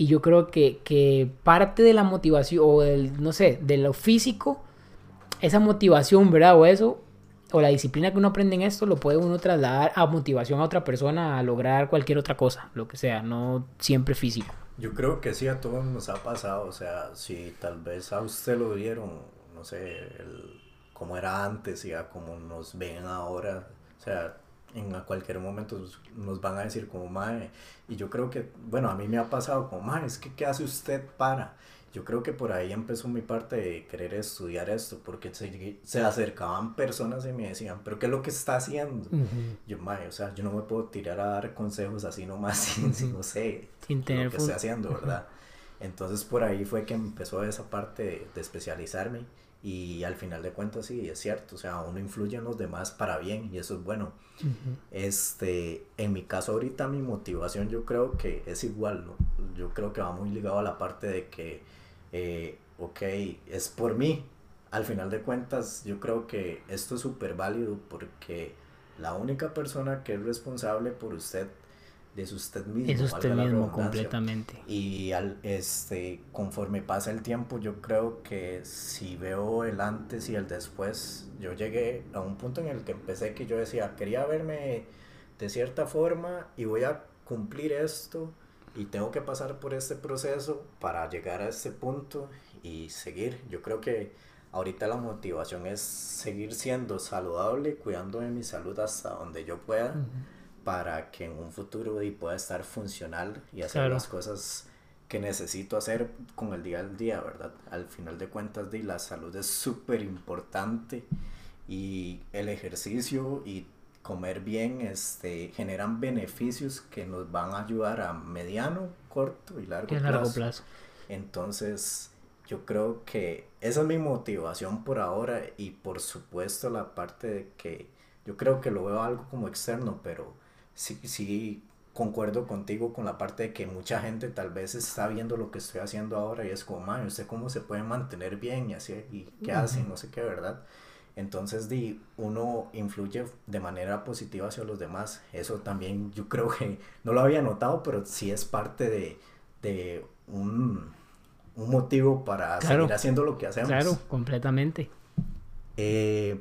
y yo creo que, que parte de la motivación o del, no sé, de lo físico, esa motivación, ¿verdad? O eso, o la disciplina que uno aprende en esto, lo puede uno trasladar a motivación a otra persona a lograr cualquier otra cosa, lo que sea, no siempre físico. Yo creo que sí, a todos nos ha pasado, o sea, si tal vez a usted lo vieron, no sé, el, cómo era antes y a cómo nos ven ahora, o sea, en a cualquier momento nos- van a decir como, mae, y yo creo que, bueno, a mí me ha pasado como, mae, es que, ¿qué hace usted para? Yo creo que por ahí empezó mi parte de querer estudiar esto, porque se, se acercaban personas y me decían, pero ¿qué es lo que está haciendo? Yo, mae, o sea, yo no me puedo tirar a dar consejos así nomás, [LAUGHS] sin, sin, no sé, Sin tener lo que estoy haciendo, ¿verdad? Entonces por ahí fue que empezó esa parte de, de especializarme y al final de cuentas sí, es cierto, o sea, uno influye en los demás para bien y eso es bueno. Ujú. Este, en mi caso ahorita mi motivación yo creo que es igual, ¿no? Yo creo que va muy ligado a la parte de que, eh, ok, es por mí. Al final de cuentas yo creo que esto es súper válido porque la única persona que es responsable por usted, es usted mismo. Es usted mismo completamente. Y al, este, conforme pasa el tiempo, yo creo que si veo el antes y el después, yo llegué a un punto en el que empecé que yo decía, quería verme de cierta forma y voy a cumplir esto y tengo que pasar por este proceso para llegar a este punto y seguir. Yo creo que ahorita la motivación es seguir siendo saludable, cuidando de mi salud hasta donde yo pueda para que en un futuro y pueda estar funcional y hacer Claro. las cosas que necesito hacer con el día al día, ¿verdad? Al final de cuentas, di, la salud es súper importante y el ejercicio y comer bien este, generan beneficios que nos van a ayudar a mediano, corto y largo, Que a plazo. largo plazo. Entonces, yo creo que esa es mi motivación por ahora y por supuesto la parte de que yo creo que lo veo algo como externo, pero sí, sí concuerdo contigo con la parte de que mucha gente tal vez está viendo lo que estoy haciendo ahora y es como, man, ¿usted cómo se puede mantener bien y así, y qué hace, no sé qué, ¿verdad? Entonces, di, uno influye de manera positiva hacia los demás. Eso también yo creo que no lo había notado, pero sí es parte de, de un, un motivo para Claro. seguir haciendo lo que hacemos. Claro, completamente. Eh,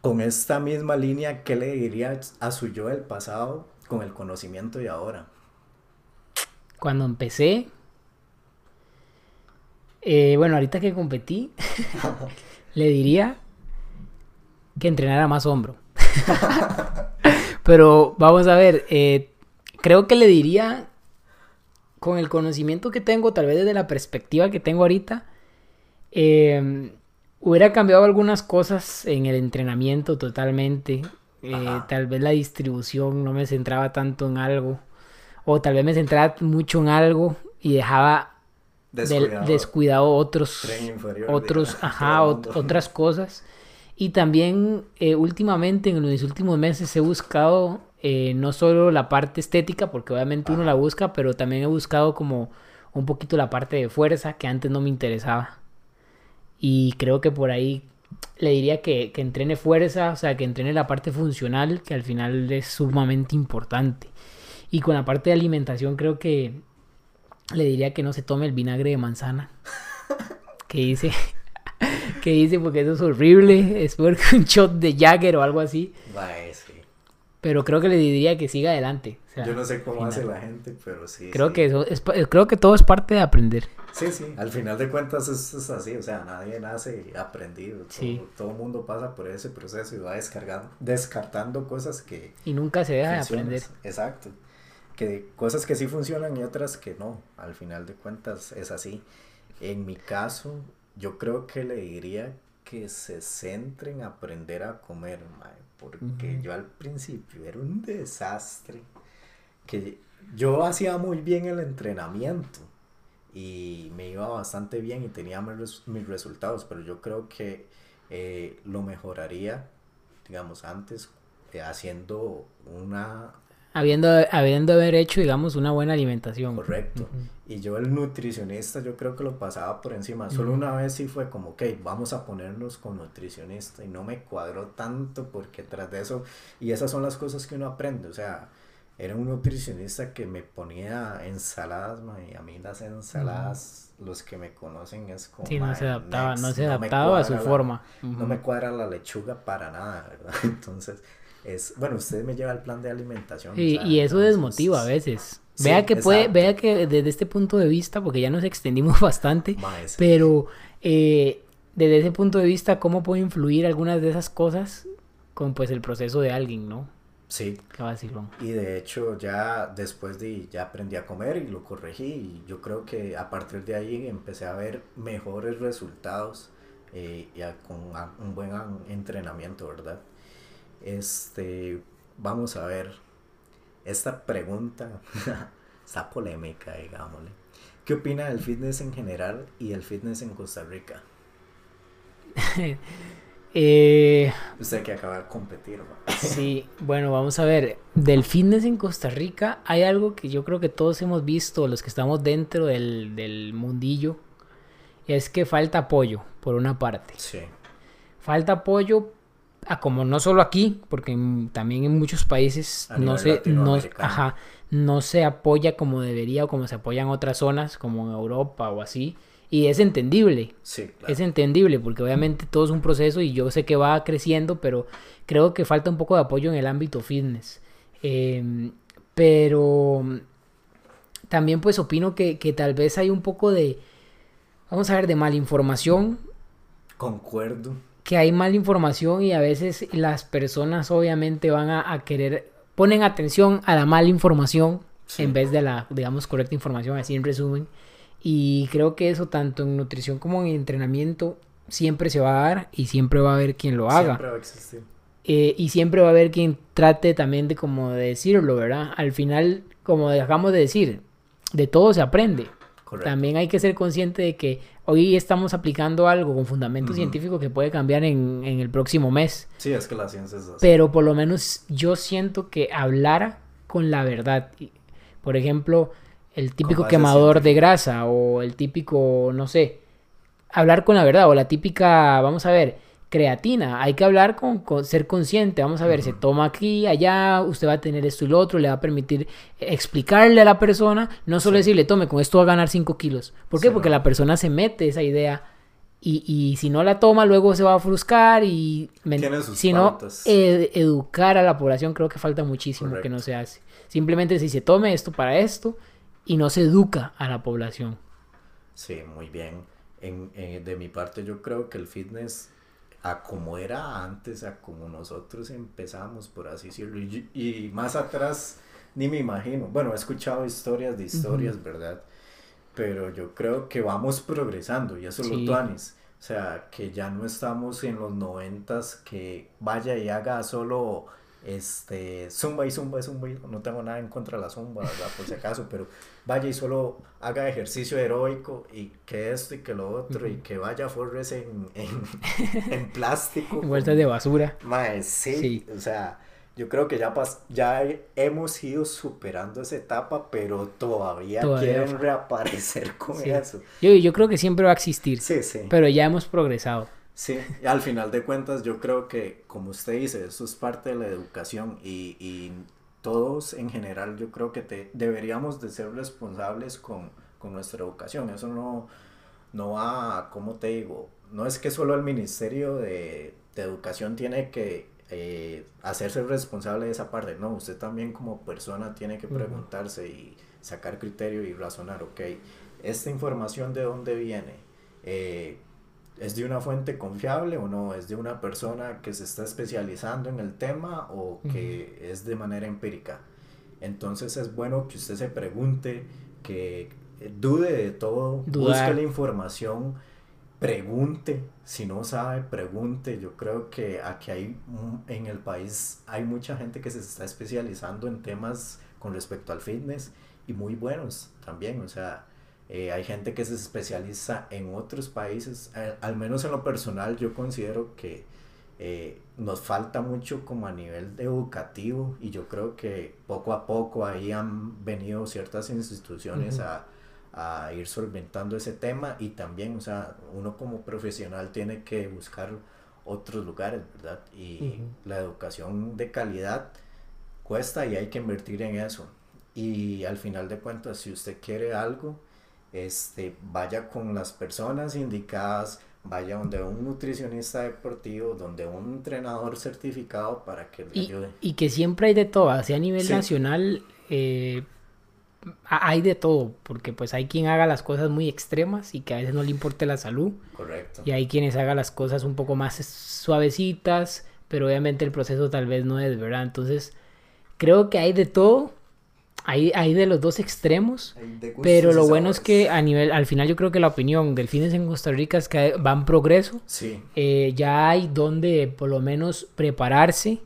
con esta misma línea, ¿qué le dirías a su yo del pasado con el conocimiento de ahora? Cuando empecé, eh, bueno, ahorita que competí, [LAUGHS] le diría que entrenara más hombro. [LAUGHS] Pero vamos a ver, eh, creo que le diría, con el conocimiento que tengo, tal vez desde la perspectiva que tengo ahorita, eh, hubiera cambiado algunas cosas en el entrenamiento totalmente. Eh, tal vez la distribución no me centraba tanto en algo. o tal vez me centraba mucho en algo y dejaba del- Descuidado. descuidado otros, otros, [LAUGHS] ajá, otras cosas. Y también eh, últimamente, en mis últimos meses, he buscado eh, no solo la parte estética, porque obviamente uno la busca, pero también he buscado como un poquito la parte de fuerza que antes no me interesaba. Y creo que por ahí le diría que, que entrene fuerza, o sea, que entrene la parte funcional, que al final es sumamente importante. Y con la parte de alimentación creo que le diría que no se tome el vinagre de manzana. [LAUGHS] Que dice, [LAUGHS] que dice porque eso es horrible, es peor que un shot de Jagger o algo así. Pero creo que le diría que siga adelante. o sea, Yo no sé cómo hace la gente, pero sí. Creo sí. que eso es, pa- creo que todo es parte de aprender. Sí, sí, al final de cuentas es, es así, o sea, nadie nace aprendido. Todo, Sí. todo mundo pasa por ese proceso y va descargando, descartando cosas que Y nunca se deja de aprender. Exacto. Que cosas que sí funcionan y otras que no. Al final de cuentas es así. En mi caso, yo creo que le diría que se centre en aprender a comer, mae, porque yo al principio era un desastre. Que yo hacía muy bien el entrenamiento y me iba bastante bien y tenía mis, mis resultados, pero yo creo que eh, lo mejoraría, digamos, antes eh, haciendo una Habiendo, habiendo haber hecho, digamos, una buena alimentación. correcto. Y yo el nutricionista yo creo que lo pasaba por encima. Solo una vez sí fue como, ok, vamos a ponernos con nutricionista. Y no me cuadró tanto porque tras de eso, y esas son las cosas que uno aprende. O sea, era un nutricionista que me ponía ensaladas, y a mí las ensaladas, los que me conocen es como... Sí, no se adaptaba, no se adaptaba a su la- forma. no me cuadra la lechuga para nada, [LAUGHS] ¿verdad? Entonces, es, bueno, usted me lleva el plan de alimentación. Sí, o sea, y eso entonces- desmotiva a veces. Sí, vea que puede, vea que desde este punto de vista, porque ya nos extendimos [LAUGHS] bastante, pero eh, desde ese punto de vista, ¿cómo puede influir algunas de esas cosas con pues el proceso de alguien, ¿no? Sí, Qué vacilón. y de hecho ya después de, ya aprendí a comer y lo corregí y yo creo que a partir de ahí empecé a ver mejores resultados eh, y a- con a- un buen entrenamiento, ¿verdad? Este, vamos a ver, esta pregunta [LAUGHS] está polémica, digámosle. ¿Qué opina del fitness en general y el fitness en Costa Rica? [LAUGHS] Eh, Usted que acaba de competir. Sí, bueno, vamos a ver. Del fitness en Costa Rica hay algo que yo creo que todos hemos visto, los que estamos dentro del, del mundillo, es que falta apoyo, por una parte. Sí, Falta apoyo, a como no solo aquí, porque también en muchos países A no se, no, ajá, no se apoya como debería o como se apoya en otras zonas, como en Europa o así. Y es entendible, sí, claro. es entendible porque obviamente todo es un proceso y yo sé que va creciendo, pero creo que falta un poco de apoyo en el ámbito fitness. Eh, pero también pues opino que, que tal vez hay un poco de, vamos a ver, de malinformación, Concuerdo. Que hay malinformación y a veces las personas obviamente van a, a querer, ponen atención a la mala información Sí. en vez de la, digamos, correcta información, así en resumen. Y creo que eso tanto en nutrición como en entrenamiento siempre se va a dar y siempre va a haber quien lo haga. Siempre va a existir. Eh, y siempre va a haber quien trate también de como de decirlo, ¿verdad? Al final, como dejamos de decir, de todo se aprende. Correcto. También hay que ser consciente de que hoy estamos aplicando algo con fundamento científico que puede cambiar en, en el próximo mes. Sí, es que la ciencia es así. Pero por lo menos yo siento que hablara con la verdad. Por ejemplo, el típico quemador de grasa o el típico, no sé, hablar con la verdad o la típica, vamos a ver, creatina. Hay que hablar con, con- ser consciente. Vamos a ver, se toma aquí, allá, usted va a tener esto y lo otro, le va a permitir explicarle a la persona, no solo Sí. decirle, tome, con esto va a ganar 5 kilos. ¿Por qué? Sí, Porque no. la persona se mete esa idea. Y, y si no la toma, luego se va a fruscar y... si no, ed- educar a la población creo que falta muchísimo que no se hace. Simplemente si se tome esto para esto y no se educa a la población. Sí, muy bien. En, eh, de mi parte yo creo que el fitness, a como era antes, a como nosotros empezamos, por así decirlo, y, y más atrás ni me imagino. Bueno, he escuchado historias de historias, ¿verdad? Pero yo creo que vamos progresando y eso es Sí. lo tuanis. O sea, que ya no estamos en los noventas que vaya y haga solo este, zumba y zumba y zumba, y no tengo nada en contra de la zumba, ¿verdad? Por si acaso, pero vaya y solo haga ejercicio heroico y que esto y que lo otro y que vaya forres en, en, [LAUGHS] en plástico. Vueltas de basura. Mae, sí, Sí. o sea, yo creo que ya, pas ya hemos ido superando esa etapa, pero todavía, Todavía quieren reaparecer con Sí. eso. Yo, yo creo que siempre va a existir, Sí, sí. pero ya hemos progresado. Sí, al final de cuentas yo creo que, como usted dice, eso es parte de la educación y, y todos en general yo creo que te, deberíamos de ser responsables con, con nuestra educación. Eso no, no va, como te digo, no es que solo el Ministerio de, de Educación tiene que eh, hacerse responsable de esa parte, no, usted también como persona tiene que preguntarse y sacar criterio y razonar, ok, esta información de dónde viene. Eh, ¿Es de una fuente confiable o no? ¿Es de una persona que se está especializando en el tema o que es de manera empírica? Entonces es bueno que usted se pregunte, que dude de todo, Dudar. busque la información, pregunte, si no sabe, pregunte. Yo creo que aquí hay, en el país hay mucha gente que se está especializando en temas con respecto al fitness y muy buenos también, o sea, eh, hay gente que se especializa en otros países, al, al menos en lo personal yo considero que eh, nos falta mucho como a nivel educativo y yo creo que poco a poco ahí han venido ciertas instituciones Ujú. a, a ir solventando ese tema y también, o sea, uno como profesional tiene que buscar otros lugares, ¿verdad? Y Ujú. la educación de calidad cuesta y hay que invertir en eso. Y al final de cuentas, si usted quiere algo, este, vaya con las personas indicadas, vaya donde un nutricionista deportivo, donde un entrenador certificado para que le Y, ayude. y que siempre hay de todo, así a nivel Sí. nacional eh, ha- hay de todo, porque pues hay quien haga las cosas muy extremas y que a veces no le importe la salud, Correcto. y hay quienes hagan las cosas un poco más suavecitas, pero obviamente el proceso tal vez no es, ¿verdad? Entonces, creo que hay de todo, hay, hay de los dos extremos, pero lo bueno es que a nivel, al final yo creo que la opinión del fitness en Costa Rica es que va en progreso, Sí, eh, ya hay donde por lo menos prepararse,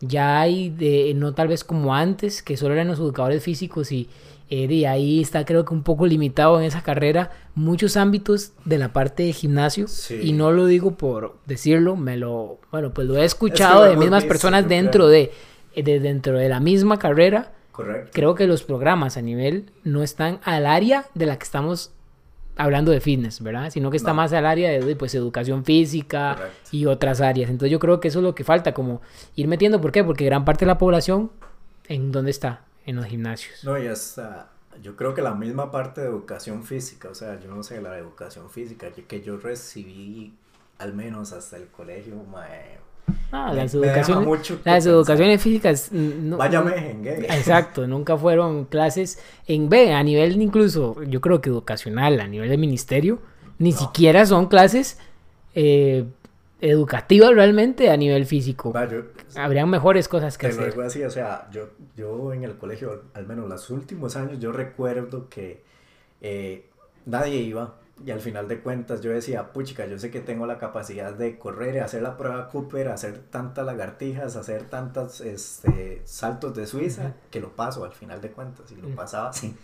ya hay de, no tal vez como antes, que solo eran los educadores físicos y eh, de ahí está creo que un poco limitado en esa carrera muchos ámbitos de la parte de gimnasio. Sí. y no lo digo por decirlo, me lo, bueno, pues lo he escuchado de mismas personas dentro de, de dentro de la misma carrera correcto. creo que los programas a nivel no están al área de la que estamos hablando de fitness, ¿verdad? Sino que está No. más al área de pues educación física Correcto. y otras áreas. Entonces yo creo que eso es lo que falta, como ir metiendo, ¿por qué? Porque gran parte de la población, ¿en dónde está? En los gimnasios. No, y hasta, yo creo que la misma parte de educación física, o sea, yo no sé, la educación física que yo recibí, al menos hasta el colegio, mae, Ah, las educaciones, mucho las educaciones físicas... mm, no- Vaya no- mejengue. Exacto, nunca fueron clases en B, a nivel incluso, yo creo que educacional, a nivel de ministerio, ni No. siquiera son clases eh, educativas realmente a nivel físico. Va, yo- Habrían mejores cosas que Te lo hacer. así, o sea, yo, yo en el colegio, al menos los últimos años, yo recuerdo que eh, nadie iba y al final de cuentas yo decía, puchica, yo sé que tengo la capacidad de correr, hacer la prueba Cooper, hacer tantas lagartijas, hacer tantos este, saltos de Suiza, que lo paso al final de cuentas y lo pasaba así.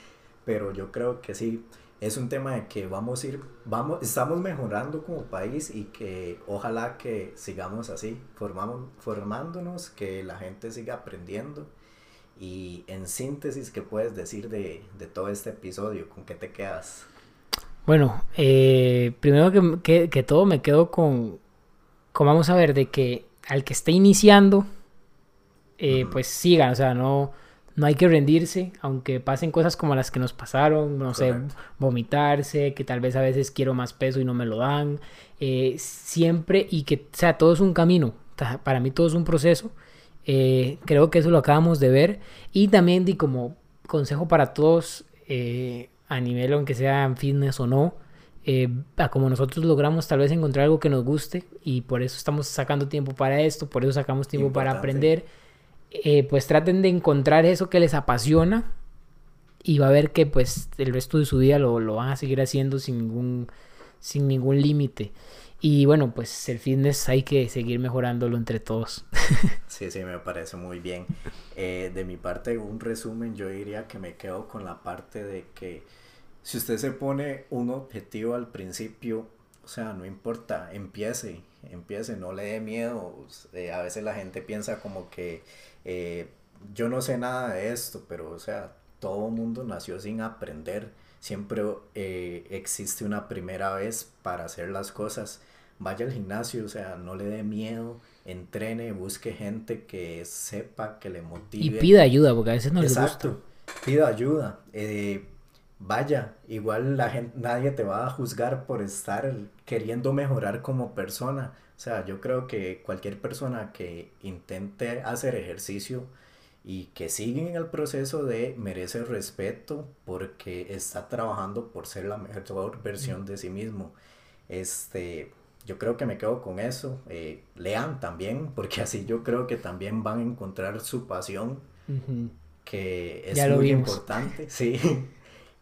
Pero yo creo que sí, es un tema de que vamos a ir, vamos, estamos mejorando como país y que ojalá que sigamos así, formamos, formándonos, que la gente siga aprendiendo. Y en síntesis, ¿qué puedes decir de, de todo este episodio? ¿Con qué te quedas? Bueno, eh, primero que, que- que todo me quedo con, con, vamos a ver, de que al que esté iniciando, eh, pues sigan, o sea, no, no hay que rendirse, aunque pasen cosas como las que nos pasaron, no sé, vomitarse, que tal vez a veces quiero más peso y no me lo dan, eh, siempre, y que, o sea, todo es un camino, para mí todo es un proceso, eh, creo que eso lo acabamos de ver, y también di como consejo para todos, eh, a nivel aunque sea en fitness o no, eh, a como nosotros logramos tal vez encontrar algo que nos guste y por eso estamos sacando tiempo para esto, por eso sacamos tiempo para aprender, eh, pues traten de encontrar eso que les apasiona y va a ver que pues el resto de su vida lo, lo van a seguir haciendo sin ningún, sin ningún límite. Y bueno, pues el fitness hay que seguir mejorándolo entre todos. [LAUGHS] Sí, sí, me parece muy bien. Eh, de mi parte, un resumen, yo diría que me quedo con la parte de que si usted se pone un objetivo al principio, o sea, no importa, empiece, empiece, no le dé miedo. Eh, a veces la gente piensa como que eh, yo no sé nada de esto, pero o sea, todo mundo nació sin aprender. Siempre eh, existe una primera vez para hacer las cosas. Vaya al gimnasio, o sea, no le dé miedo, entrene, busque gente que sepa, que le Y motive. pida ayuda, porque a veces no les Exacto, gusta. pida ayuda. eh, vaya, igual la gente, nadie te va a juzgar por estar queriendo mejorar como persona. O sea, yo creo que cualquier persona que intente hacer ejercicio y que sigue en el proceso de merece respeto porque está trabajando por ser la mejor versión de sí mismo. Este, yo creo que me quedo con eso. eh, lean también, [LAUGHS] porque así yo creo que también van a encontrar su pasión Ujú. que es Ya muy vimos. importante, [LAUGHS] sí.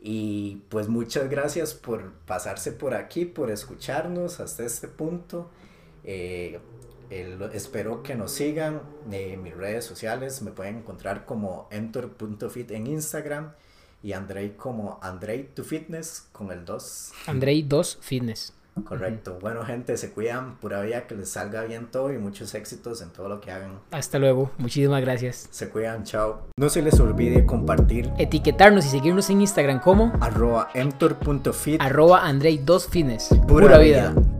Y pues muchas gracias por pasarse por aquí, por escucharnos hasta este punto. Eh, el- espero que nos sigan en mis redes sociales. Me pueden encontrar como entor.fit en Instagram y Andrei como Andrei to Fitness con el 2. Andrei 2 Fitness. Correcto. Bueno, gente, se cuidan. Pura vida que les salga bien todo y muchos éxitos en todo lo que hagan. Hasta luego. Muchísimas gracias. Se cuidan, chao. No se les olvide compartir Etiquetarnos y seguirnos en Instagram como arroba emtor.fit arroba Andrei 2 Fitness. Pura Pura vida. vida.